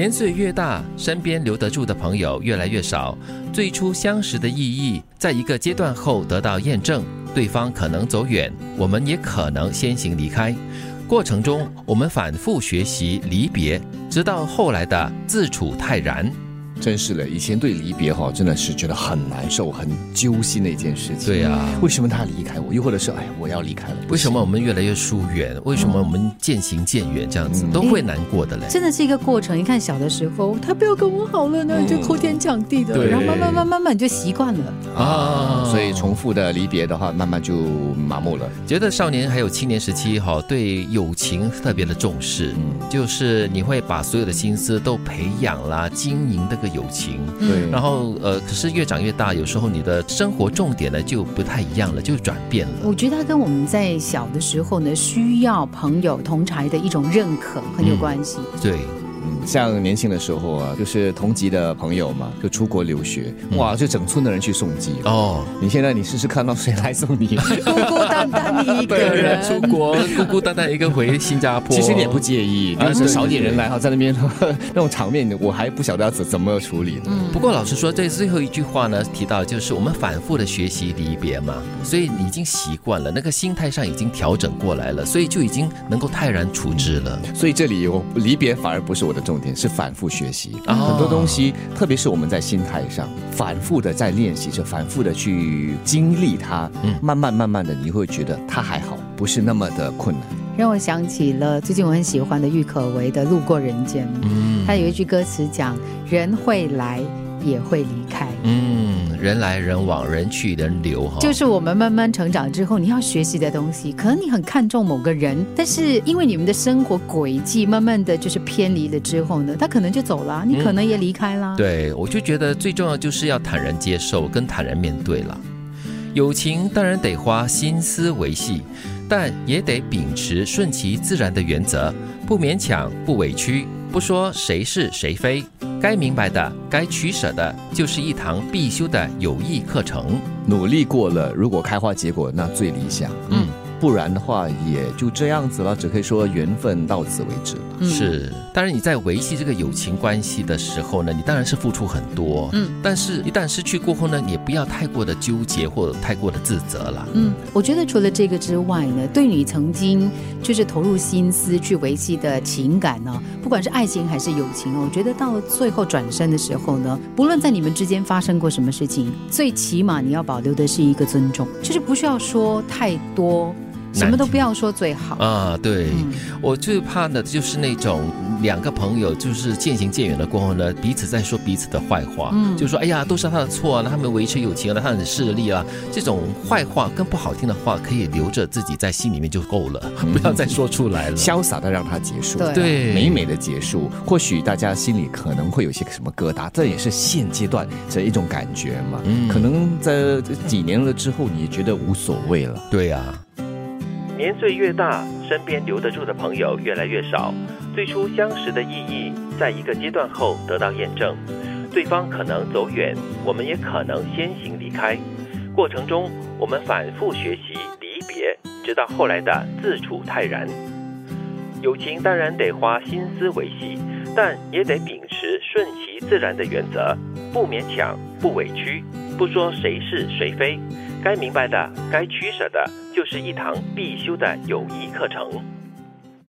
年岁越大，身边留得住的朋友越来越少。最初相识的意义，在一个阶段后得到验证，对方可能走远，我们也可能先行离开。过程中，我们反复学习离别，直到后来的自处泰然。真是的，以前对离别哈真的是觉得很难受、很揪心的一件事情。对呀，为什么他离开我？又或者是哎，我要离开了？为什么我们越来越疏远？为什么我们渐行渐远？这样子都会难过的嘞。真的是一个过程。你看小的时候，他不要跟我好了呢，就哭天抢地的，然后慢慢慢慢慢你就习惯了啊。所以重复的离别的话，慢慢就麻木了。觉得少年还有青年时期哈，对友情特别的重视，就是你会把所有的心思都培养啦、经营这个友情。对，然后呃，可是越长越大，有时候你的生活重点呢就不太一样了，就转变了。我觉得它跟我们在小的时候呢，需要朋友同才的一种认可很有关系。对。像年轻的时候啊，就是同级的朋友嘛，就出国留学，哇，就整村的人去送机哦。你现在你试试看到谁来送你？孤孤单单一个人出国，孤孤单单一个回新加坡。其实你也不介意，但是少点人来哈，在那边 那种场面，我还不晓得要怎怎么处理呢。不过老实说，这最后一句话呢，提到就是我们反复的学习离别嘛，所以你已经习惯了，那个心态上已经调整过来了，所以就已经能够泰然处之了。所以这里我离别反而不是我的重点。是反复学习很多东西，特别是我们在心态上反复的在练习着，反复的去经历它，嗯，慢慢慢慢的你会觉得它还好，不是那么的困难。让我想起了最近我很喜欢的郁可唯的《路过人间》，嗯，他有一句歌词讲：人会来。也会离开，嗯，人来人往，人去人流，哈，就是我们慢慢成长之后，你要学习的东西。可能你很看重某个人，但是因为你们的生活轨迹慢慢的就是偏离了之后呢，他可能就走了，你可能也离开了。对，我就觉得最重要就是要坦然接受，跟坦然面对了。友情当然得花心思维系，但也得秉持顺其自然的原则，不勉强，不委屈，不说谁是谁非。该明白的，该取舍的，就是一堂必修的有益课程。努力过了，如果开花结果，那最理想。嗯。不然的话，也就这样子了，只可以说缘分到此为止了。是，当然你在维系这个友情关系的时候呢，你当然是付出很多。嗯，但是一旦失去过后呢，也不要太过的纠结或者太过的自责了。嗯，我觉得除了这个之外呢，对你曾经就是投入心思去维系的情感呢，不管是爱情还是友情哦，我觉得到了最后转身的时候呢，不论在你们之间发生过什么事情，最起码你要保留的是一个尊重，就是不需要说太多。什么都不要说最好啊！对我最怕的就是那种两个朋友就是渐行渐远了过后呢，彼此在说彼此的坏话，嗯，就说哎呀都是他的错，那他们维持友情啊，他很势利啊，这种坏话跟不好听的话可以留着自己在心里面就够了，不要再说出来了，潇洒的让它结束，对，美美的结束。或许大家心里可能会有些什么疙瘩，这也是现阶段这一种感觉嘛。嗯，可能在几年了之后，你觉得无所谓了。对呀。年岁越大，身边留得住的朋友越来越少。最初相识的意义，在一个阶段后得到验证，对方可能走远，我们也可能先行离开。过程中，我们反复学习离别，直到后来的自处泰然。友情当然得花心思维系，但也得秉持顺其自然的原则，不勉强，不委屈，不说谁是谁非。该明白的，该取舍的，就是一堂必修的友谊课程。